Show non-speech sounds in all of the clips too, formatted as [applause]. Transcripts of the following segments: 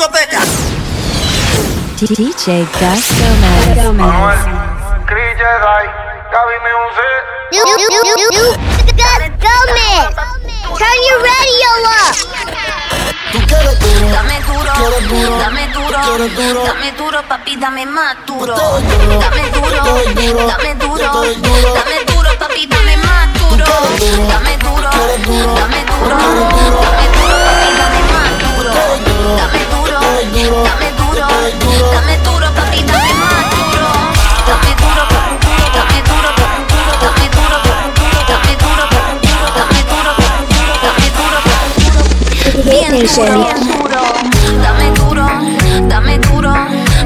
discoteca. DJ Gus Gomez. Manuel, Chris Jedi, Gaby Music. You, you, you, you, you, Gomez. Turn your radio up. Tú quieres duro, Dame duro, quieres duro, dame duro, quieres duro. dame duro, papi, dame más duro. Dame duro, dame duro, dame duro, papi, dame más duro. quieres duro, Dame duro, dame duro, dame duro, papi, dame más duro. Duro, Dame duro, duro, dame duro, duro. dame duro, papi, dame más duro. Dame duro, dame duro, dame duro, dame duro, dame duro, dame duro, dame duro, dame duro, bien duro, duro. Dame duro, dame duro,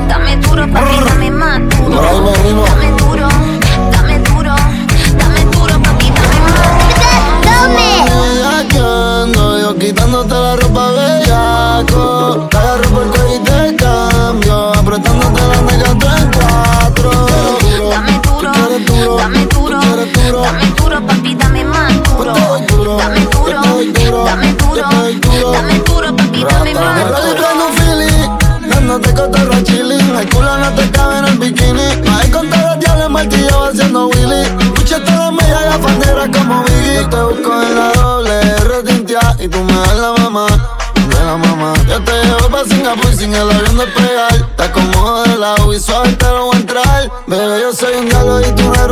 dame duro, papi, dame más duro. Dame duro, dame duro, dame duro, papi, dame más Gomez. Bellaqueando, yo quitándote la ropa bellaco Te agarro por el cuello y te cambio. Apretándote la nega tú en cuatro. Dame duro, quieres duro, dame duro, dame duro, papi, dame más duro. Te duro, Dame duro, te dame duro, te dame duro, papi, dame más duro. feeling Dándote cotorra chilling El culo no te cabe en el bikini. Ahí con todos los diablos martillo haciendo Willy. Escucha todas me haga bandera como Biggie. Yo te busco en la doble R tintia Y tú me das la mamá Yo te llevo pa' Singapur sin el avión despegar Te acomodo de lado y suave te lo voy a entrar. Bebé, yo soy un diablo y tú eres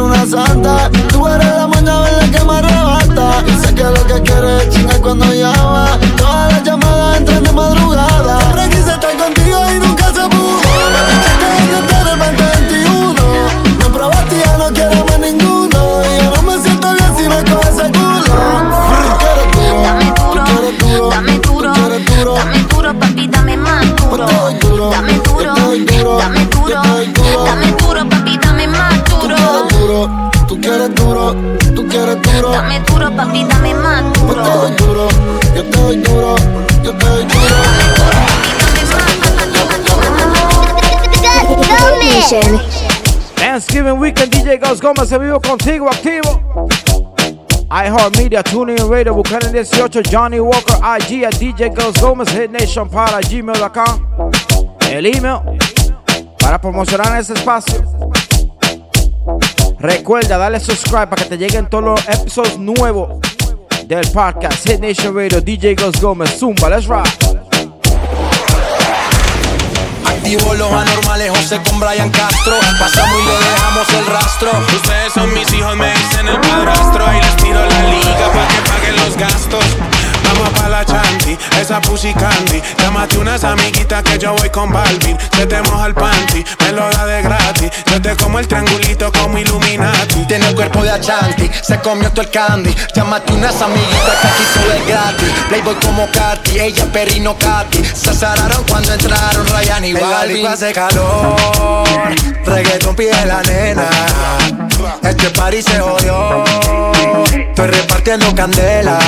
Gómez se vivo contigo activo. iHeartMedia, TuneIn Radio, Buchanan 18, Johnny Walker, IG at DJ Gus Gómez, Hit Nation para gmail.com. El email para promocionar ese espacio. Recuerda darle subscribe para que te lleguen todos los episodios nuevos del podcast Hit Nation Radio, DJ Gus Gómez, Zumba, let's rock. Activo los anormales, José con Brian Castro. Pasamos y le dejamos el rastro. Ustedes son mis hijos, me dicen el padrastro Y les pido la liga para que paguen los gastos Vamos pa' la chanti, esa pussy candy Llámate unas amiguitas que yo voy con Balvin Se te moja el panty, me lo da de gratis Yo te como el triangulito como Illuminati Tiene el cuerpo de Achanti, se comió todo el candy. Llámate unas amiguitas que aquí todo es gratis. Playboy como Katy, ella perrino Katy. Se azararon cuando entraron Ryan y Balvin. hace calor, reggaeton pide la nena. Este party se jodió, estoy repartiendo candela.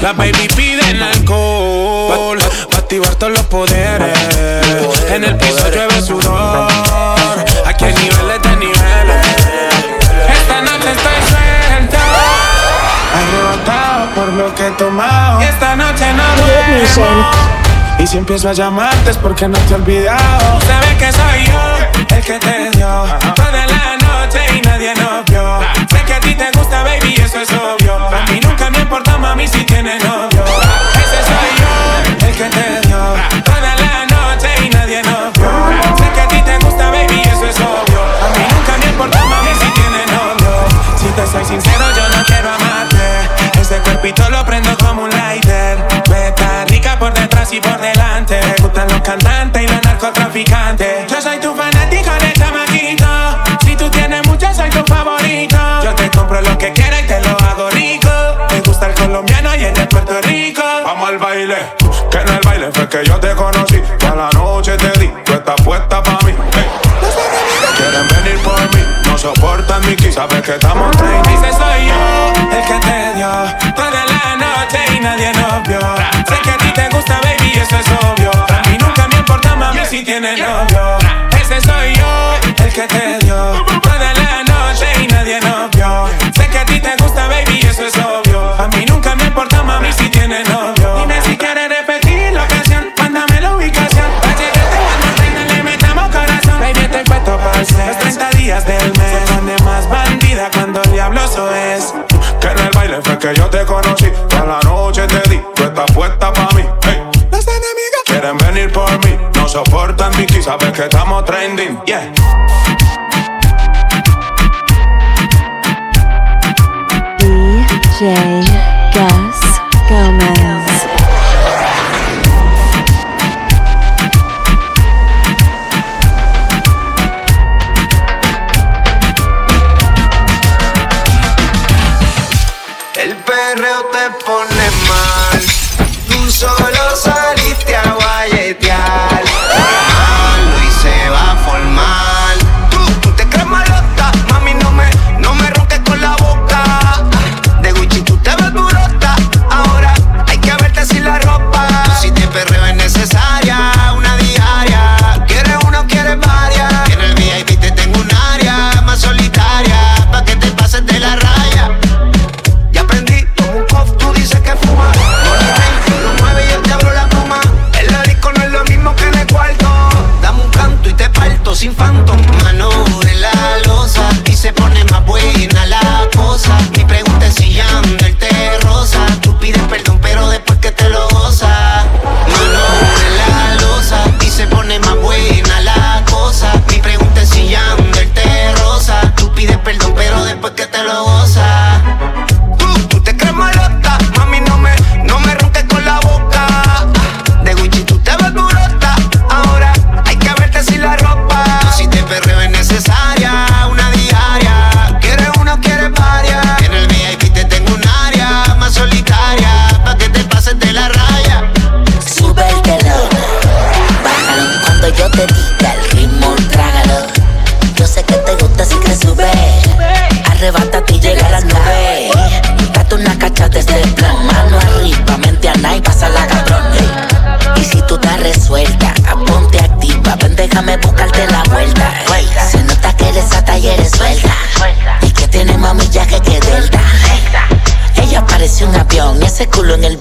Las baby piden alcohol Pa' activar todos los poderes. En el piso llueve sudor Aquí hay niveles de niveles. Esta noche estoy suelto. Arrebatado por lo que he tomado. Esta noche no duermo. Y si empiezo a llamarte es porque no te he olvidado. Sabes que soy yo el que te dio Toda la noche y nadie nos vio. Sé que a ti te gusta baby eso es obvio. A mí mami si tienes novio. Ese soy yo el que te dio. Toda la noche y nadie nos vio. Sé que a ti te gusta baby eso es obvio. A mí nunca me importa mami si tienes novio. Si te soy sincero yo no quiero amarte. Este cuerpito lo prendo como un lighter. Beta rica por detrás y por delante. Me gustan los cantantes y los narcotraficantes. Yo soy tu fanático de chamaquito lo que quieras y te lo hago rico. Me gusta el colombiano y el de Puerto Rico. Vamos al baile, que en el baile fue que yo te conocí. Toda la noche te di, tú estás puesta pa' mí. Hey. Quieren venir por mí, no soportan mi kiss Sabes que estamos training Ese soy yo, el que te dio Toda la noche y nadie nos vio Sé que a ti te gusta, baby, y eso es obvio. A mí nunca me importa, mami, si tienes novio. Ese soy yo, el que te dio Vicky, sabes que estamos trending. Yeah.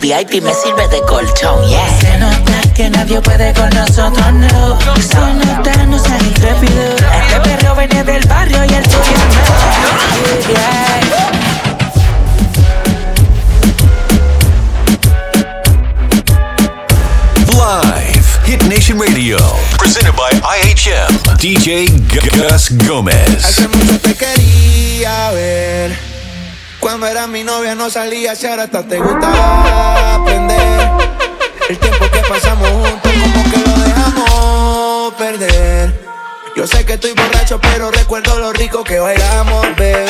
VIP me sirve de colchón, yeah. Se nota que nadie puede con nosotros, no. Se nota, no seas intrépido. Este perro viene del barrio y el tuyo no. Yeah. Hit Nation Radio. Presented by IHM. DJ Gus Gomez. Hace mucho te quería ver. Cuando era mi novia no salía, si ahora hasta te gusta aprender. El tiempo que pasamos juntos, como que lo dejamos perder. Yo sé que estoy borracho, pero recuerdo lo rico que bailamos, bebé.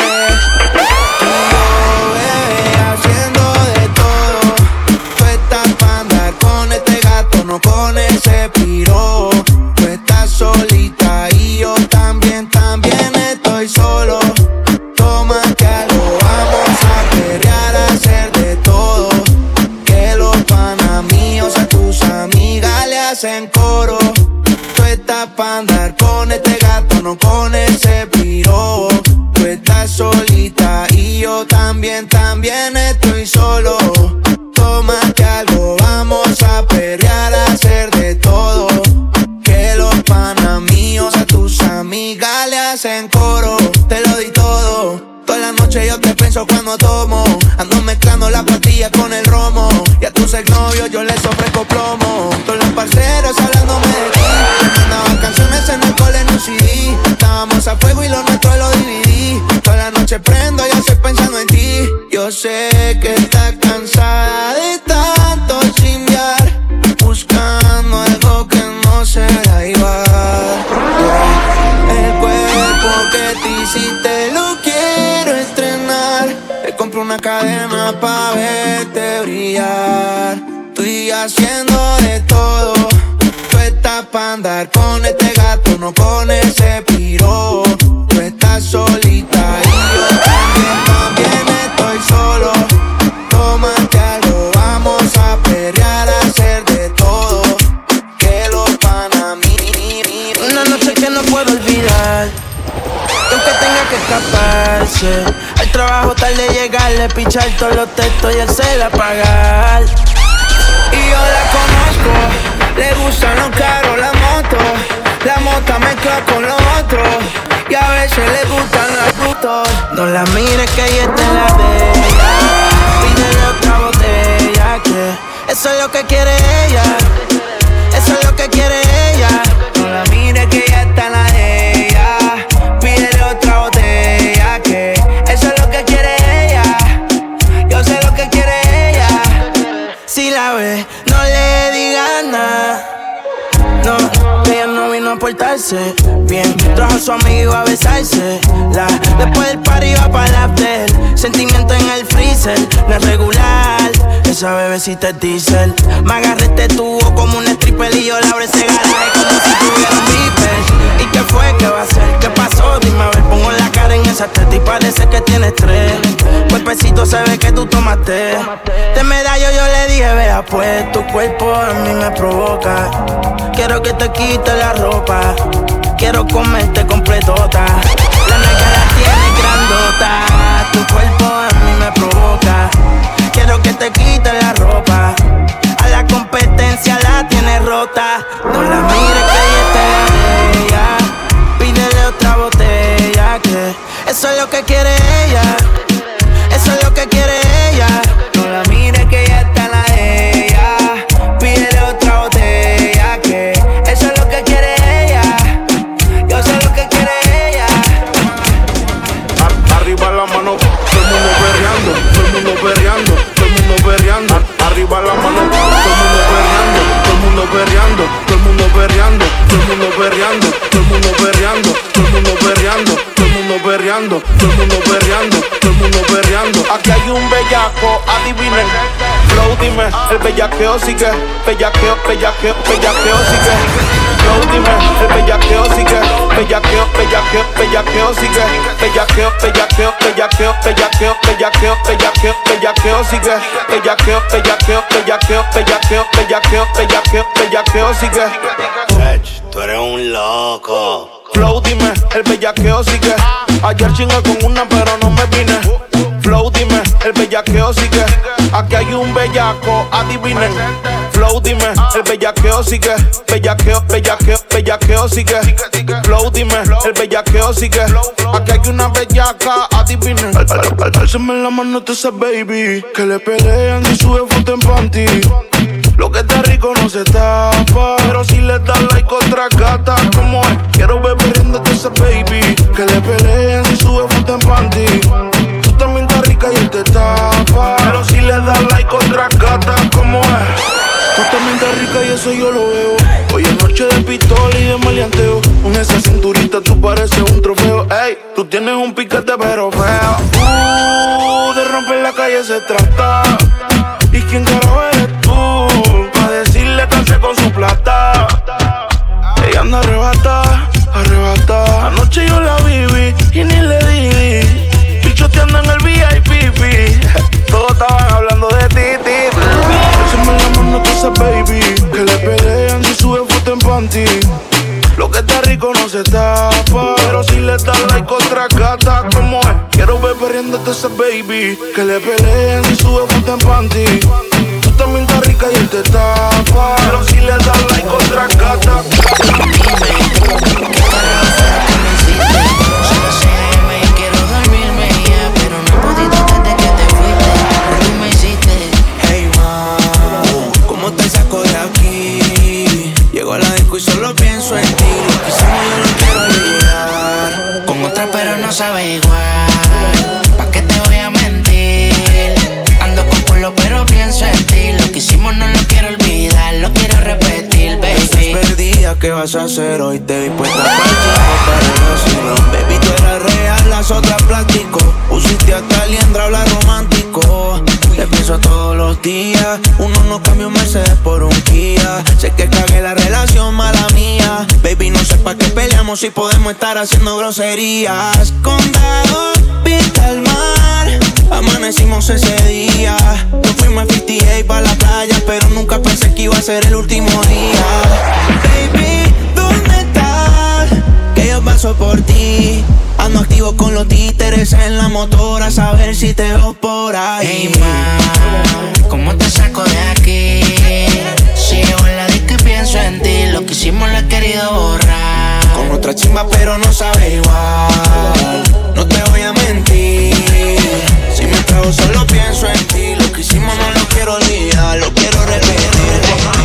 Hacen coro. Tú estás pa' andar con este gato, no con ese piro. Tú estás solita y yo también, también estoy solo. Tómate algo, vamos a perrear, a hacer de todo. Que los panas míos a tus amigas le hacen coro. Te lo di todo. Toda la noche yo te pienso cuando tomo. Ando mezclando la pastilla con el romo. Y a tus exnovios yo les ofrezco plomo. Noche prendo y estoy pensando en ti. Yo sé que estás cansada de tanto chingar. Buscando algo que no será igual. El cuerpo que te hiciste lo quiero estrenar. Te compro una cadena pa' verte brillar. Estoy haciendo de todo. Tú estás pa' andar con este gato, no con ese piro. Escaparse, al trabajo tarde llegarle, pichar todos los textos y hacerla apagar. Y yo la conozco, le gustan los carros, la moto. La mota mezcla con lo otro. Y a veces le gustan los gustos. No la mires que ella en la de ella. Pídele otra botella que eso es lo que quiere ella. Bien. Trajo a su amigo a besarse. La, después del party iba para la after. Sentimiento en el freezer, no es regular. Esa bebecita es diesel. Me agarré este tubo como un stripper y yo la abrí ese garaje como si tuviera un beeper. ¿Y qué fue? ¿Qué va a ser? ¿Qué pasó? Dime a ver, pongo la cara en esa teta y parece que tienes tres. Cuerpecito se ve que tú tomaste. De medallo yo le dije, vea pues, tu cuerpo a mí me provoca. Quiero que te quite la ropa. Quiero comerte completota. La nalga la tienes grandota. Tu cuerpo a mí me provoca. Quiero que te quite la ropa. A la competencia la tienes rota. No la mires que ella está ella. Pídele otra botella que eso es lo que quiere ella. Eso es lo que quiere ella. Mundo perreando, todo el mundo perreando, todo el mundo perreando, todo el mundo perreando, todo el mundo perreando, todo el mundo perreando. Aquí hay un bellaco, adivinen. Flow, dime, el bellaqueo sigue, bellaqueo, bellaqueo, bellaqueo sigue. Flow, dime, el bellaqueo sigue, bellaqueo, bellaqueo, bellaqueo sigue, bellaqueo, bellaqueo, bellaqueo, bellaqueo, bellaqueo, bellaqueo, bellaqueo sigue, bellaqueo, bellaqueo, bellaqueo, bellaqueo, bellaqueo, bellaqueo, bellaqueo sigue. Tú eres un loco. Flow, dime, el bellaqueo sigue. Ayer chingué con una, pero no me vine. Flow, dime, el bellaqueo sigue. Aquí hay un bellaco, adivinen. Flow, dime, el bellaqueo sigue. Bellaqueo, bellaqueo, bellaqueo sigue. Flow, dime, el bellaqueo sigue. Aquí hay una bellaca, adivinen. Al- al- al- Álzame la mano, te ese baby. Que le pelean y sube foto en panty. Lo que está rico no se tapa. Pero si le das like otra gata, como es? Quiero beber riéndote ese baby. Que le peleen si sube foto en panty. Y te tapa. Pero si le das like otra gata, como es? Tú también estás rica y eso yo lo veo. Hoy es noche de pistola y de maleanteo. Con esa cinturita tú pareces un trofeo. Ey, tú tienes un piquete pero feo. Uh, de romper la calle se trata. ¿Y quién carajo eres tú? Pa' decirle que con su plata. Ella anda arrebata, arrebata. Anoche yo la viví y ni le di. Pichoteando en el VIP. Esa. Que le pelean si sube foto en panty. Lo que está rico no se tapa. Pero si le das like otra gata, como es? Quiero ver perdiéndote ese baby. Que le peleen si sube foto en panty. Tú también estás rica y él te tapa. Pero si le das like otra gata. Pienso en ti. Yo no quiero olvidar. Con otra pero no sabe igual. ¿Pa' qué te voy a mentir? Ando con culo pero pienso en ti. Lo que hicimos no lo quiero olvidar, lo quiero repetir, baby. Estás perdida, ¿qué vas a hacer hoy? Te vi puesta para el vacilón. Baby, tú eras real, las otras plástico. Pusiste hasta liendra, hablar romántico. Te pienso todos los días. Uno no cambia un Mercedes por un Kia. Sé que cagué la relación, mala mía. Baby, no sé pa' qué peleamos si podemos estar haciendo groserías. Condado, vista al mar. Amanecimos ese día. Nos fuimos a 58 pa' la playa, pero nunca pensé que iba a ser el último día. Baby, paso por ti. Ando activo con los títeres en la motora, a saber si te veo por ahí. Hey, ma, ¿cómo te saco de aquí? Si en la disco y pienso en ti, lo que hicimos lo he querido borrar. Con con otra chimba, pero no sabe igual. No te voy a mentir. Si me trago, solo pienso en ti. Lo que hicimos no lo quiero olvidar, lo quiero repetir.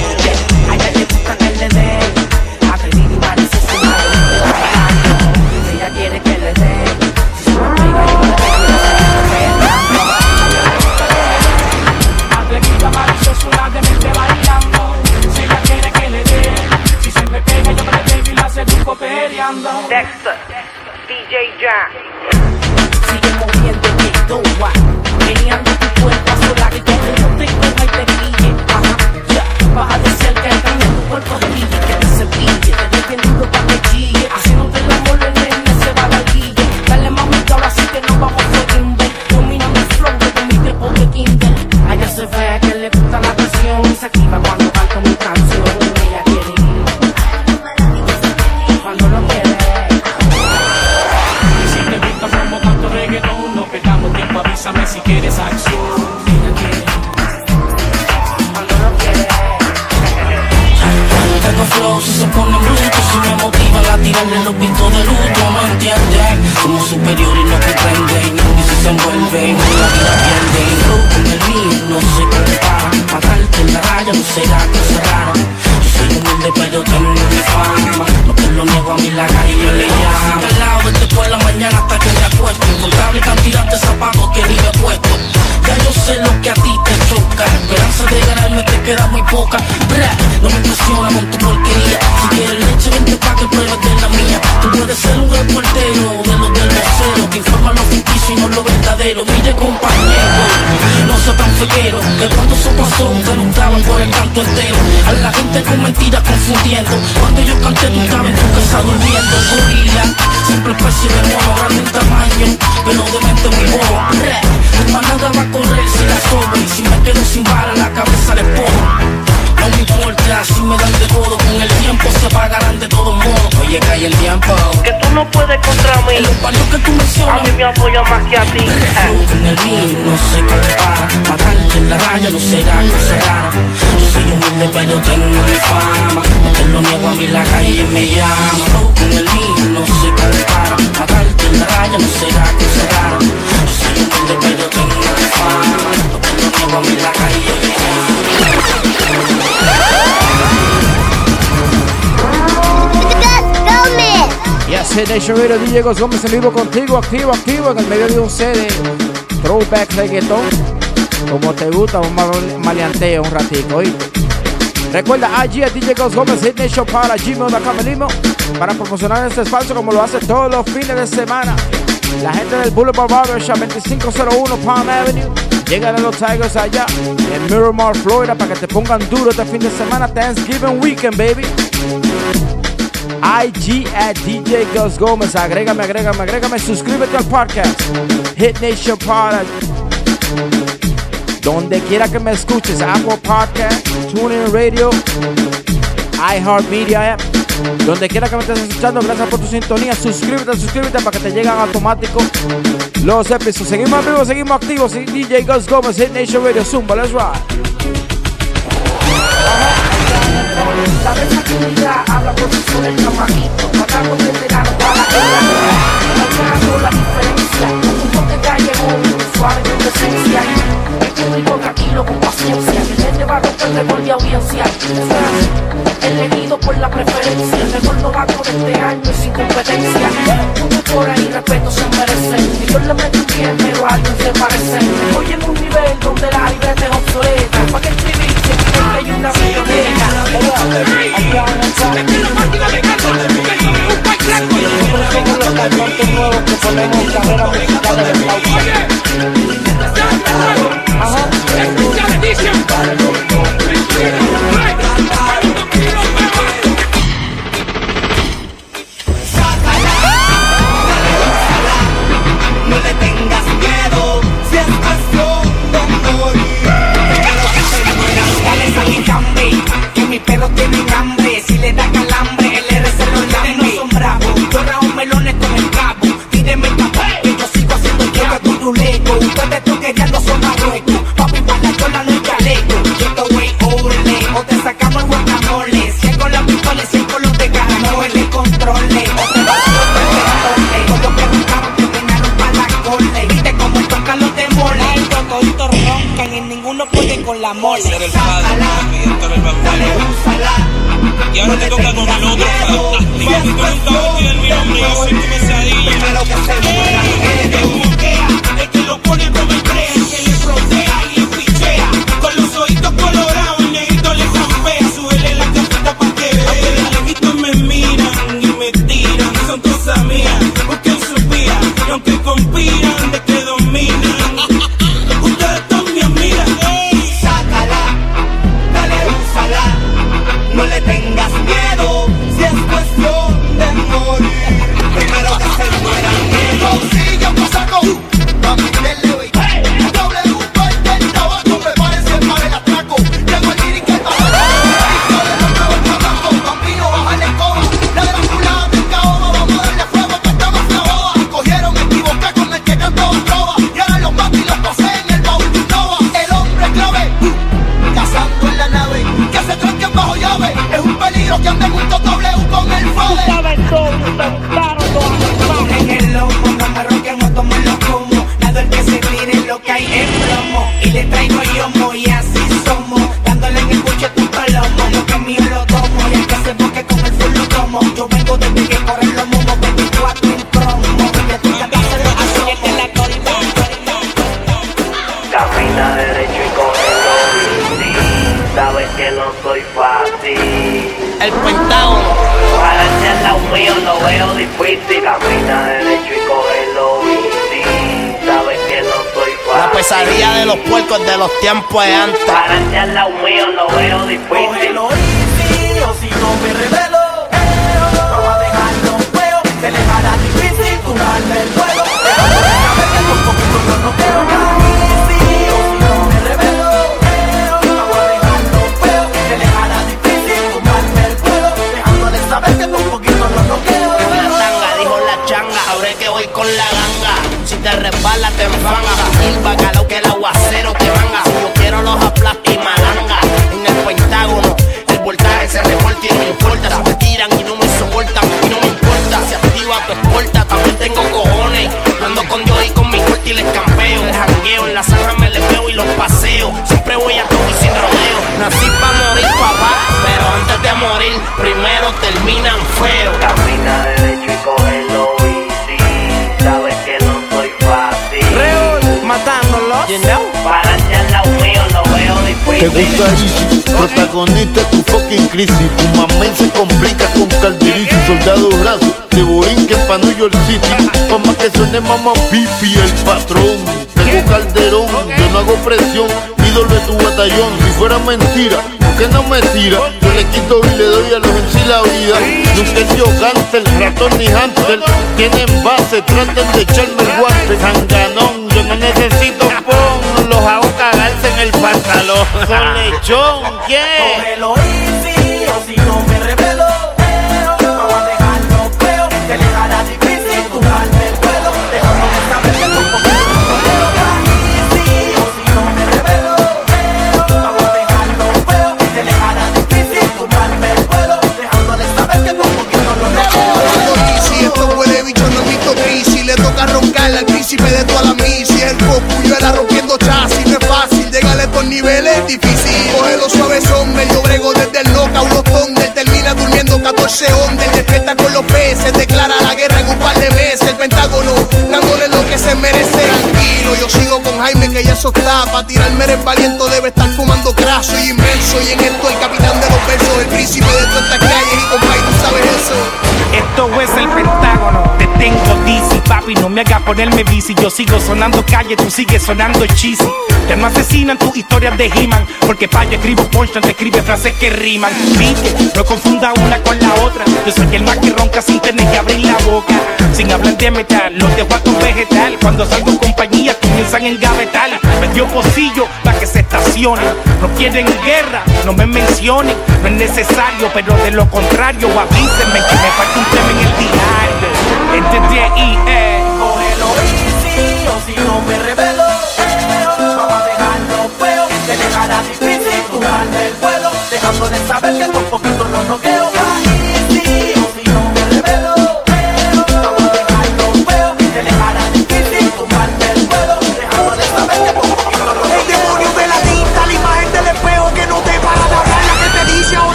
Dexter, DJ Jack. Especie de mono, grande en tamaño, pero de mente muy. Bra, mi manada va a correr si la sobra y si me quedo sin bala la cabeza le pongo. No me importa si me dan de todo, con el tiempo se todos cae el tiempo. Que tú no puedes contra mí. En los que tú mencionas, A mí me apoya más que a ti. Con el mío no se compara Matarte en la raya no será cosa rara Yo soy humilde pero tengo mi fama. No te lo niego a mí la calle me llama. Flow con el mío no se compara Matarte en la raya no será cosa rara Yo soy humilde pero tengo mi fama. No te lo niego a mí la calle Hit Nation Radio, DJ Gómez en vivo contigo, activo, activo, en el medio de un CD. Throwback reggaeton. Como te gusta, un mal- maleanteo un ratico, ¿oíste? Recuerda allí a DJ Gómez Hit Nation para gmail.com email, para promocionar este espacio como lo hace todos los fines de semana. La gente del Boulevard Barbershop 2501 Palm Avenue. Llegan a los Tigers allá en Miramar, Florida, para que te pongan duro este fin de semana. Thanksgiving weekend, baby. IG at DJ Gus Gómez. Agrégame, agrégame, agrégame. Suscríbete al podcast. Hit Nation Pod. Donde quiera que me escuches. Apple Podcast, TuneIn Radio, iHeartMedia App. Donde quiera que me estés escuchando, gracias por tu sintonía. Suscríbete, suscríbete para que te lleguen automático los episodios. Seguimos en vivo, seguimos activos. DJ Gus Gómez, Hit Nation Radio. Zumba, let's ride. La versatilidad habla por sí sola No puede terminan feo. Camina derecho y cógelo easy. Sabes que no soy fácil. Real, matándolo. You know? Para al lado mío lo veo Te difícil. gusta Easy, protagonista de tu fucking crisis. Tu mamá se complica con Calderisi, soldado brazo, de Borinquen pa' New York City. Pa' más que suene mamá pipi, el patrón. Tengo calderón, yo no hago presión, ídolo de tu batallón. Si fuera mentira, ¿por qué no me tira? Yo le quito y le doy a los en sí la vida. Nunca he sido cáncer, ratón ni hamster. Tienen base, traten de echarme el guante. Sanganón, yo no necesito pon, los hago cagarse en el pantalón. Son lechón, yeah. Príncipe de toda la misi El cocuyo era rompiendo chasis No es fácil llegarle a estos niveles Difícil, cógelo suave son Medio brego desde el loca unos tondes Termina durmiendo 14 ondas Despierta con los peces Declara la guerra en un par de meses El pentágono dándole lo que se merece Tranquilo, yo sigo con Jaime que ya eso está Pa' tirarme el debe estar fumando craso y inmenso Y en esto el capitán de los versos El príncipe de todas estas calles Y compay, tú sabes eso. Esto es el Pentágono, no me hagas ponerme bici. Yo sigo sonando calle, tú sigues sonando cheesy. Ya no asesinan tus historias de He-Man, porque pa' yo escribo punchline, te escribe frases que riman. Viste, no confunda una con la otra. Yo soy el más que ronca sin tener que abrir la boca. Sin hablar de metal, los dejo a vegetal. Cuando salgo en compañía, comienzan el gavetal. Me dio pocillo para que se estacionen. No quieren guerra, no me mencionen. No es necesario, pero de lo contrario, avísenme que me falta un tema en el diario. Este eh. Cógelo si no me revelo. eh, No va a dejarlo feo. Se le hará difícil tumbarme el vuelo. Dejándole saber que por poquito lo noqueo.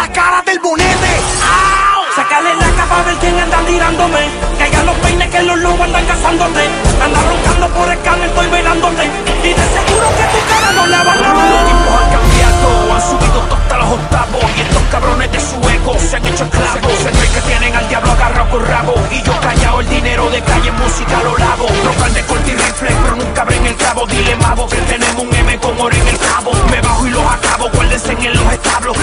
la cara del bonete. ¡Au! Sacarle la capa a ver quién anda tirándome. Caigan los peines que los lobos andan cazándote. Anda roncando por el canal, estoy velándote. Y de seguro que tu cara no la van a ver. Los tiempos han cambiado, han subido hasta los octavos. Y estos cabrones de su eco se han hecho esclavos. Se creen que tienen al diablo agarrado con rabo. Y yo callado el dinero de calle, música lo lavo. Rocal de corte y rifle, pero nunca abren el cabo. Dile mavo que tenemos un M con oro en el cabo. Me bajo y los acabo, guárdense en los establos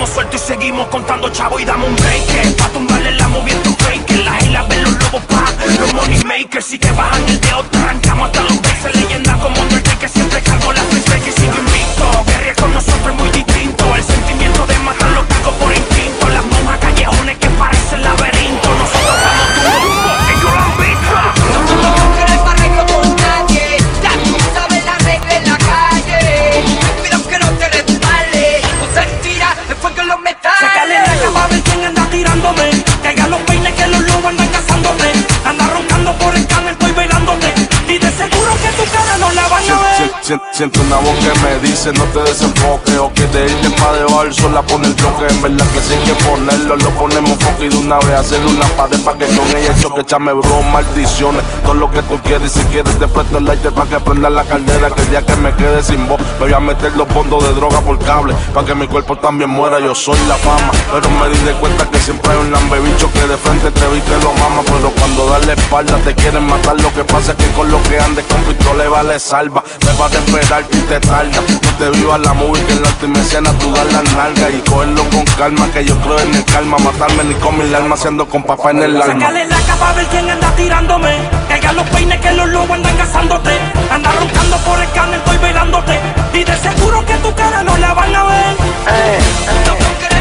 estamos sueltos y seguimos contando chavo y dame un break. Pa' tumbarle la moviendo fake. Las islas ven los lobos pa' los money makers. Y que bajan el dedo, te arrancamos hasta los veces. Leyenda como Undertaker, siempre cargo la freestyle Siento una voz que me dice no te desenfoques O que de irte pa' debajo el sol la pone el bloque En verdad que hay que ponerlo lo ponemos foco Y de una vez hacer una pared pa' que con ella choque Echame bro, maldiciones. Todo lo que tú quieres y si quieres te presto el lighter Pa' que prenda la caldera Que el día que me quede sin voz Me voy a meter los fondos de droga por cable Pa' que mi cuerpo también muera Yo soy la fama. Pero me di de cuenta que siempre hay un lambebicho Que de frente te vi y te lo mama Pero cuando das la espalda te quieren matar Lo que pasa es que con lo que andes con pistola vale salva esperar y te tarda No te viva la movie que en la última escena tú das la nalga Y cogerlo con calma que yo creo en el calma Matarme ni con mi alma haciendo con papá en el alma Sácale la capa a ver quién anda tirándome. Caigan los peines que los lobos andan cazándote. Anda roncando por el canal, estoy velándote. Y de seguro que tu cara no la van a ver.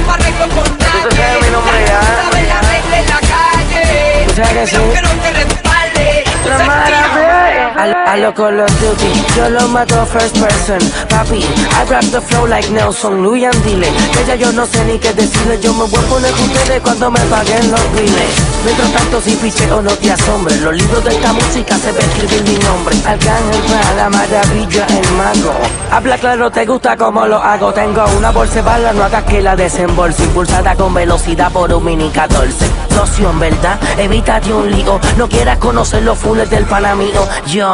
Barrio con nadie, sabes mi nombre ya tú sabes la regla en la calle. Tú sabes que sí. Pero que no te respalde, tú se tira A, lo Call Duty, yo lo mato first person. Papi, I rap the flow like Nelson, Louis and Dile Que ya yo no sé ni qué decirle. Yo me voy a poner con ustedes cuando me paguen los biles. Mientras tanto si picheo no te asombres Los libros de esta música se ve escribir mi nombre. Arcángel para la maravilla, el mago Habla claro, te gusta como lo hago. Tengo una bolsa bala, no hagas que la desembolse. Impulsada con velocidad por un mini 14 Socio, en verdad, evítate un lío. No quieras conocer los fules del pana mío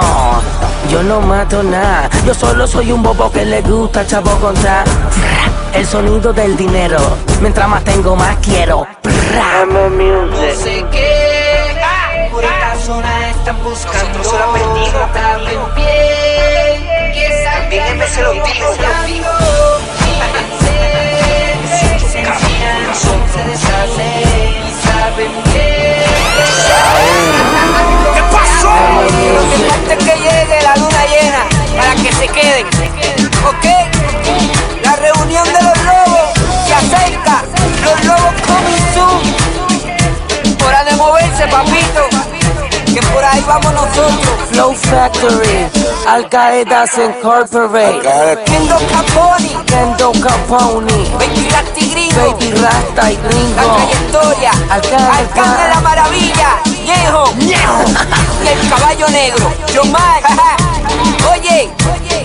Yo, yo no mato nada. Yo solo soy un bobo que le gusta chavo contra El sonido del dinero. Mientras más tengo, más quiero. No sé qué, por esta zona están buscando. Nosotros solo pie, que También empecé los tiros, para que se queden. ¿Ok? La reunión de los lobos se acerca. Los lobos coming soon. Hora de moverse, papito. Ahí vamos nosotros. Flow Factory, Al Qaeda Incorporate Kendo Caponi, Kendo Capone Baby Rasta y Gringo. Baby Rasta y La Gringo trayectoria. Alcalde Alcalde de la maravilla. Ñejo. Y el caballo negro. Yomar. [laughs] Oye,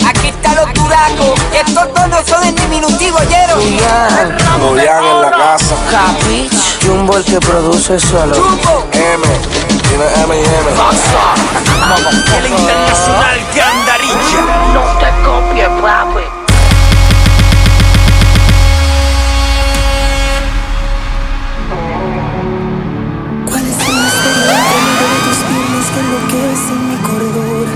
aquí están los duracos. Estos dos no son en diminutivo, ¿oyeron? Julián Julián en la casa Capich Jumbo el que produce solo y M El internacional Gandarilla. No te copies, papi ¿Cuál es el misterio entre medio de tus piernas que enloquece en mi corredor?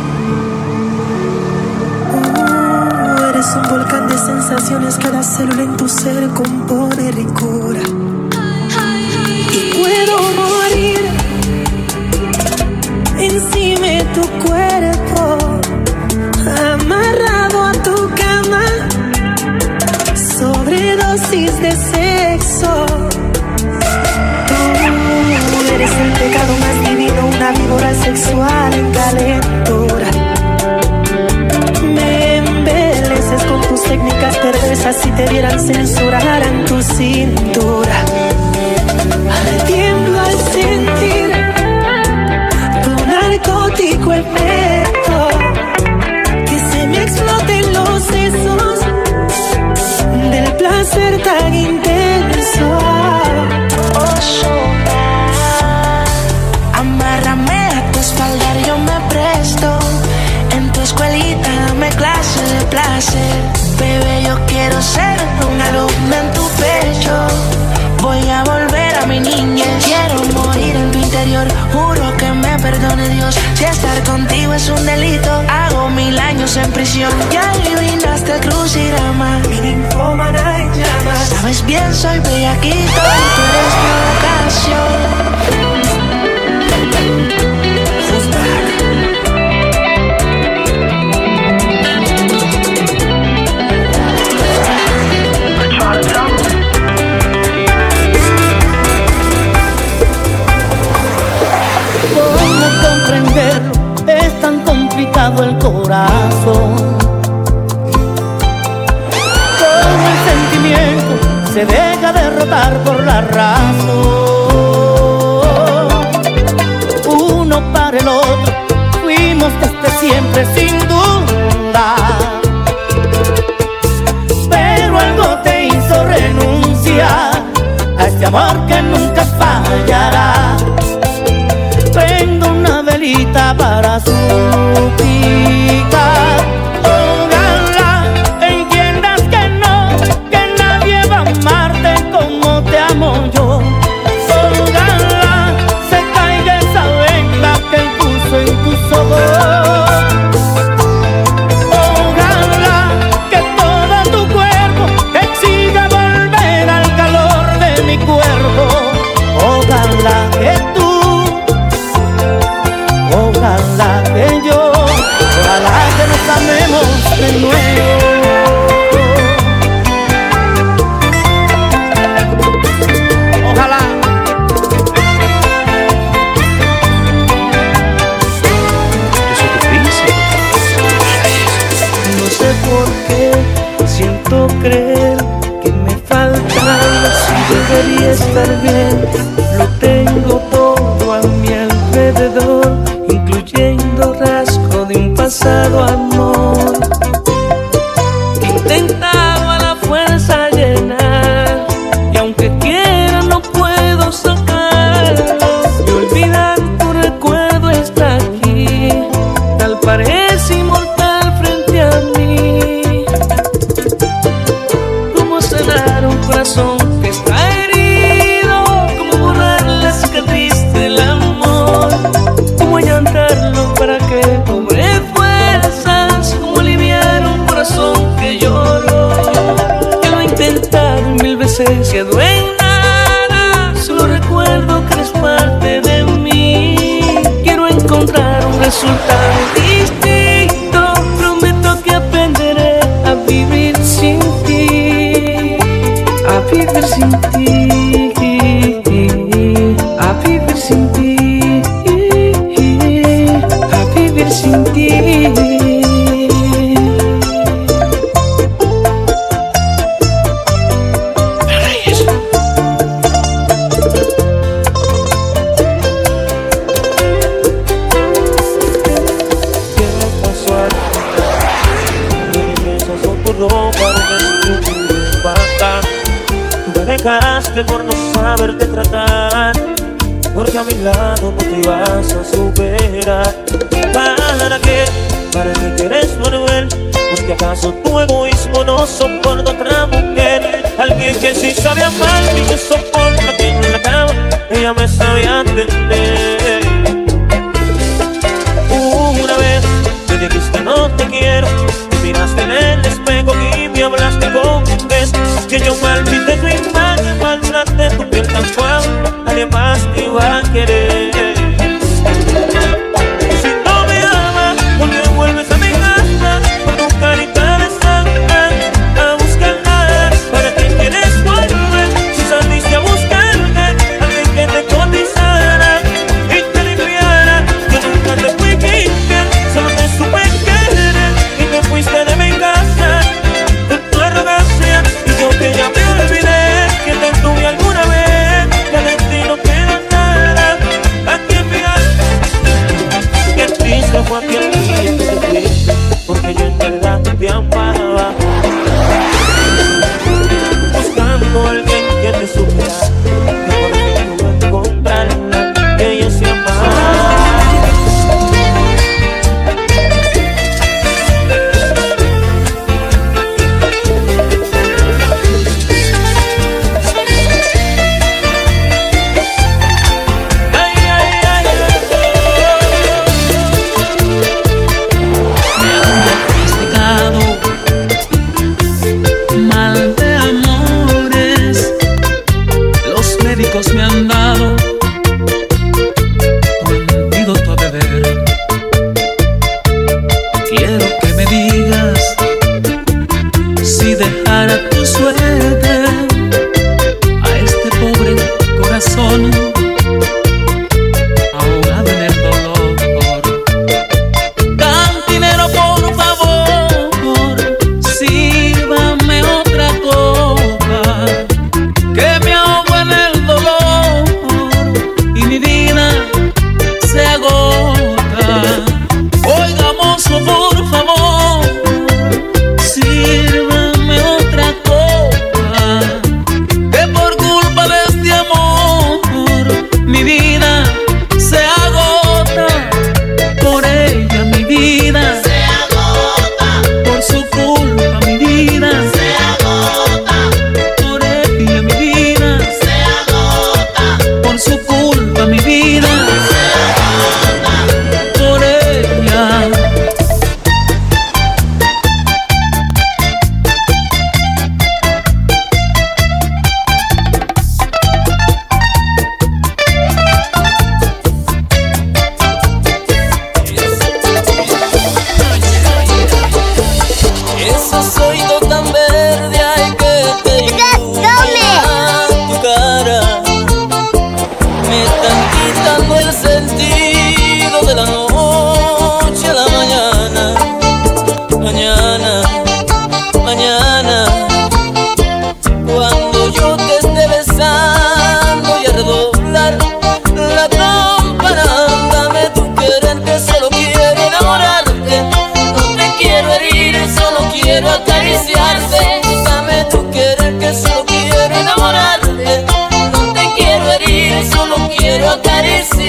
Oh, eres un volcán de sensaciones, cada célula en tu ser compone ricura. Y puedo morir tu cuerpo, amarrado a tu cama, sobredosis de sexo. Tú eres el pecado más divino, una víbora sexual en. Me embeleces con tus técnicas perversas si te vieran censurar tu cintura. narcótico efecto que se me exploten los sesos del placer tan intenso. Oh, Amárrame a tu espalda, yo me presto. En tu escuelita dame clases de placer. Bebé, yo quiero ser una alumna en tu pecho. Voy a volver a mi niña, quiero morir en tu interior años. Si estar contigo es un delito, hago mil años en prisión. Ya adivinaste el crucigrama, mi ninfómana en llamas. Sabes bien, soy bellaquito y tú eres mi el corazón. Cómo el sentimiento se deja derrotar por la razón. Uno para el otro, fuimos desde siempre sin duda. Pero algo te hizo renunciar a este amor que nunca fallará velita para suplicar. Ojalá Por no saberte tratar Porque a mi lado no te ibas a superar ¿Para qué? ¿Para qué quieres volver? Porque acaso tu egoísmo no soporta otra mujer Alguien que sí sabe amar y que soporta que en la cama Ella me sabía entender una vez me dijiste no te quiero miraste en el espejo y me hablaste con vez Que yo maldite tu imagen, maltraté tu piel tan suave Nadie más te iba a querer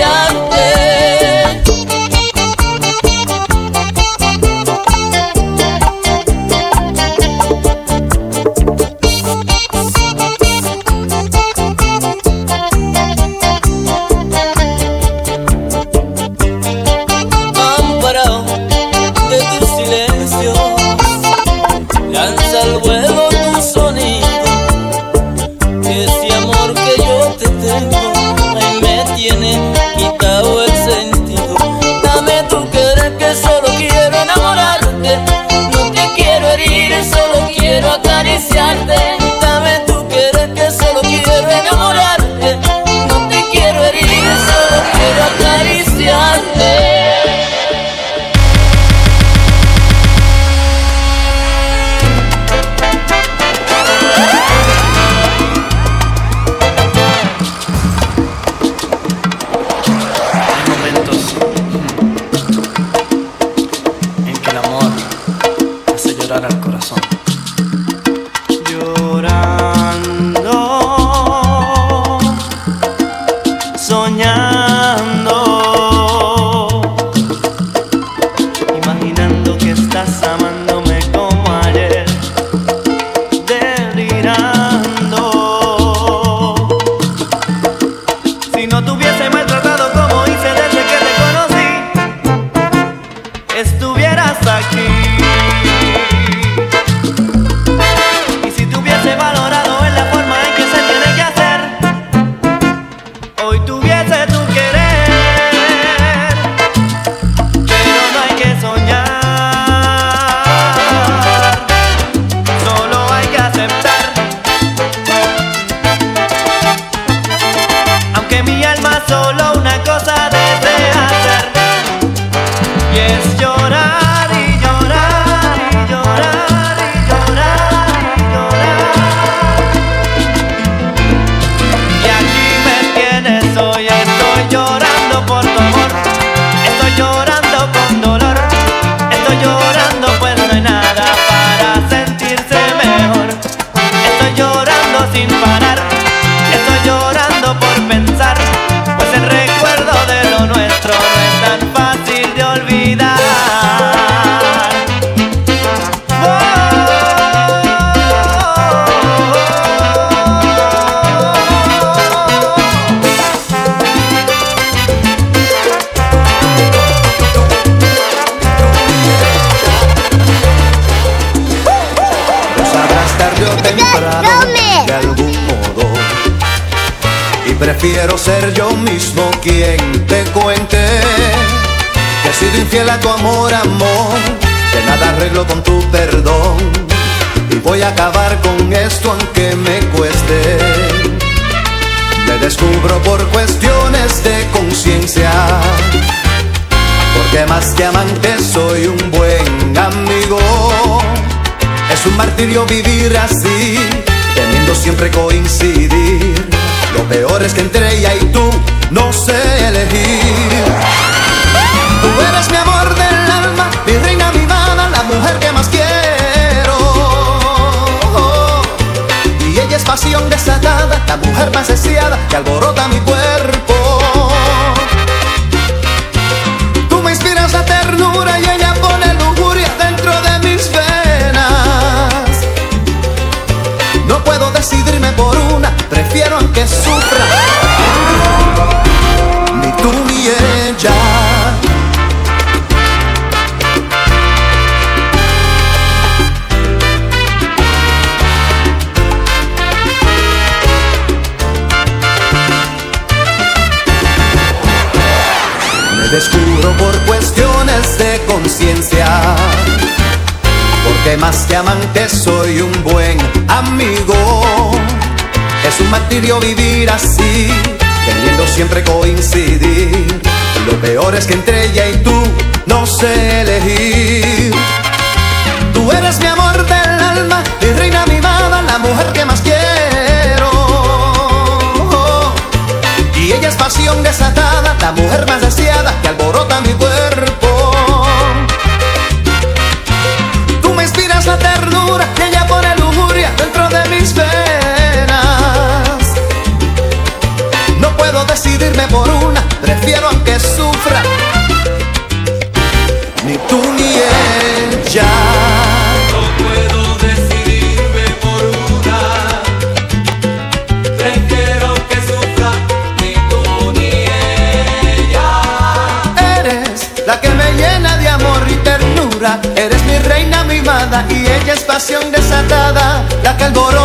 anunciarte. Prefiero ser yo mismo quien te cuente Que he sido infiel a tu amor, amor Que nada arreglo con tu perdón. Y voy a acabar con esto aunque me cueste. Me descubro por cuestiones de conciencia. Porque más que amante soy un buen amigo. Es un martirio vivir así, temiendo siempre coincidir. Lo peor es que entre ella y tú no sé elegir. Tú eres mi amor del alma, mi reina mimada, la mujer que más quiero. Y ella es pasión desatada, la mujer más deseada que alborota mi cuerpo. Tú me inspiras la ternura y Porque más que soy un buen amigo. Es un martirio vivir así, queriendo siempre coincidir. Lo peor es que entre ella y tú no sé elegir. Tú eres mi amor es pasión desatada la que alborota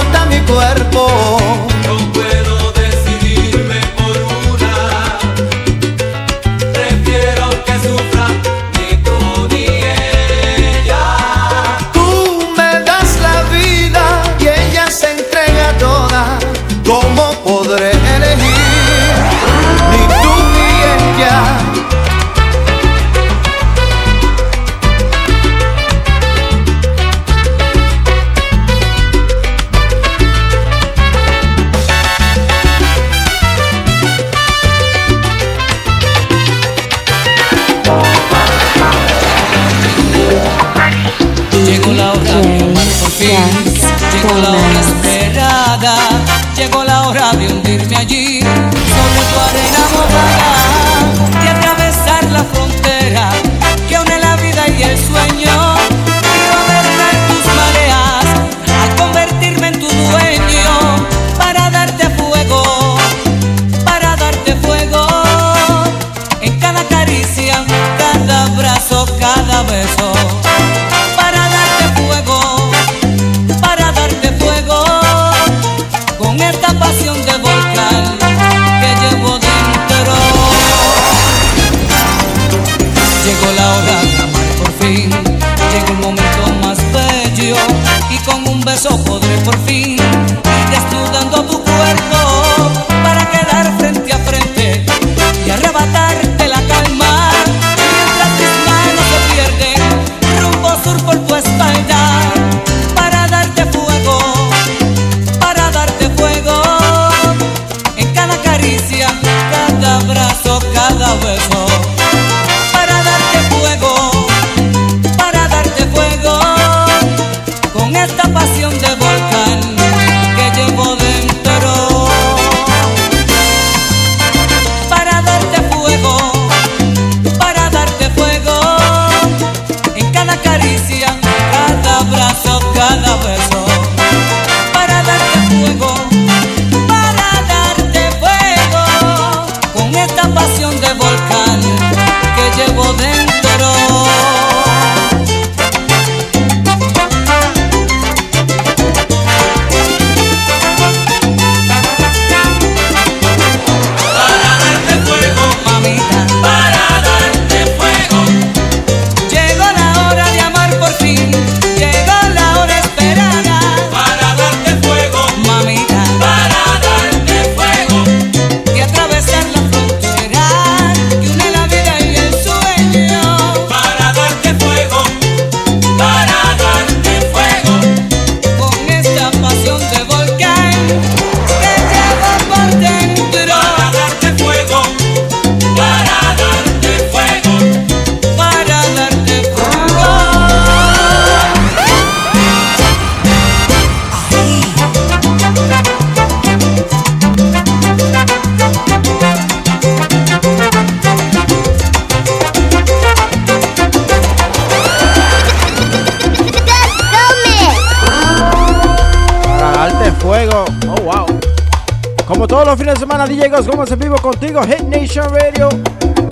DJ Gómez en vivo contigo, Hit Nation Radio.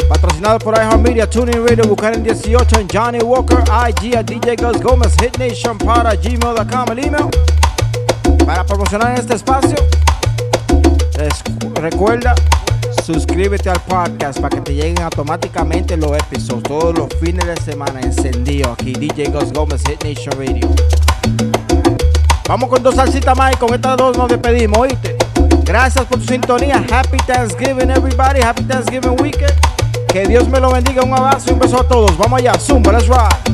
Patrocinado por iHeartMedia, TuneIn Radio, buscar en 18 en Johnny Walker, IG a DJ Gómez, Hit Nation para gmail.com, el email. Para promocionar en este espacio, recuerda suscríbete al podcast para que te lleguen automáticamente los episodios todos los fines de semana encendido aquí DJ Gómez Hit Nation Radio. Vamos con dos salsitas más y con estas dos nos despedimos, ¿oíste? Gracias por su sintonía. Happy Thanksgiving, everybody. Happy Thanksgiving weekend. Que Dios me lo bendiga. Un abrazo y un beso a todos. Vamos allá. Zumba, let's ride.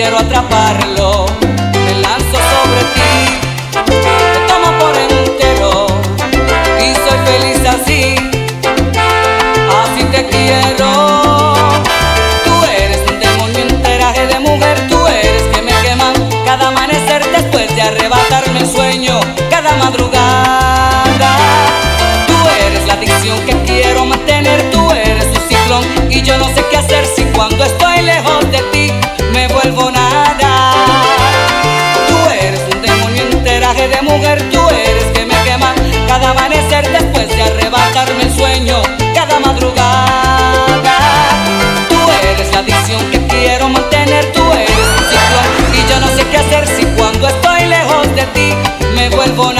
Quiero atraparlo. Me lanzo sobre ti, te tomo por entero y soy feliz así. Así te quiero. Tú eres un demonio en traje de mujer, tú eres que me queman cada amanecer después de arrebatarme el sueño, cada madrugada. Tú eres la adicción que quiero mantener, tú eres un ciclón y yo no sé qué hacer si cuando estoy lejos de me vuelvo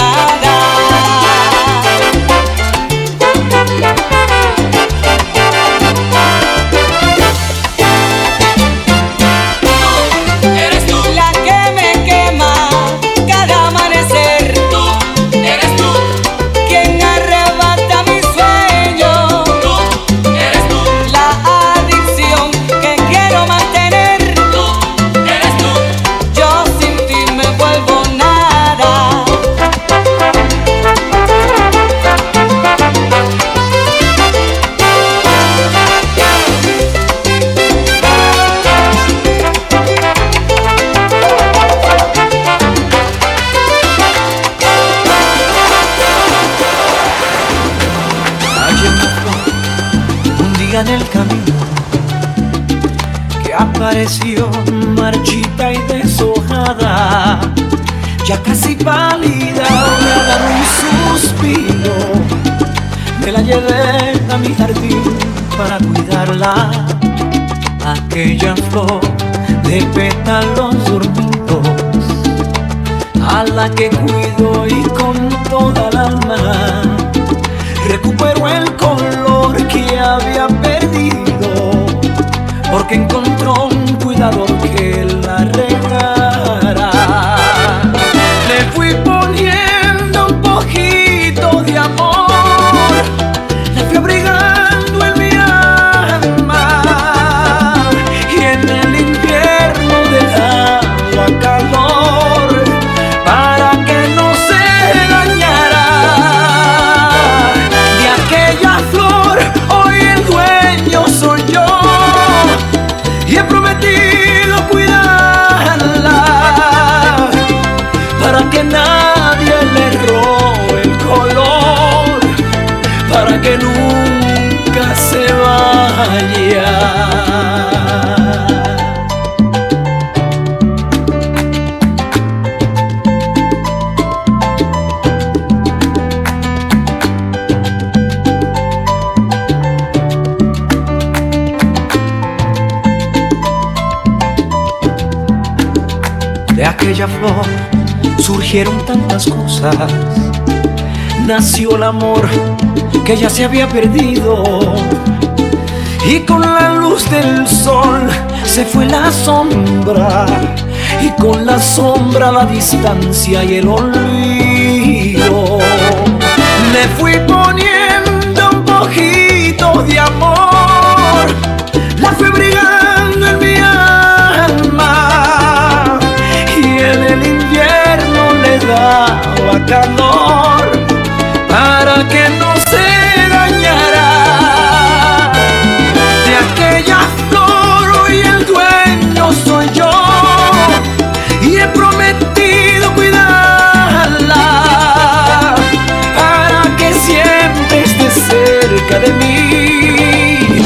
marchita y deshojada, ya casi pálida, me ha dado un suspiro. Me la llevé a mi jardín para cuidarla, aquella flor de pétalos dormidos, a la que cuido y con toda el alma recuperó el color que había perdido porque encontró flor surgieron tantas cosas. Nació el amor que ya se había perdido. Y con la luz del sol se fue la sombra. Y con la sombra la distancia y el olvido. Le fui poniendo un poquito de amor. La fui brigando en mi alma. daba calor para que no se dañara. De aquella flor hoy el dueño soy yo y he prometido cuidarla para que siempre esté cerca de mí,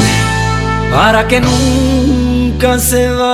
para que nunca se vaya.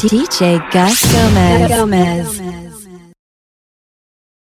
DJ Gus Gomez.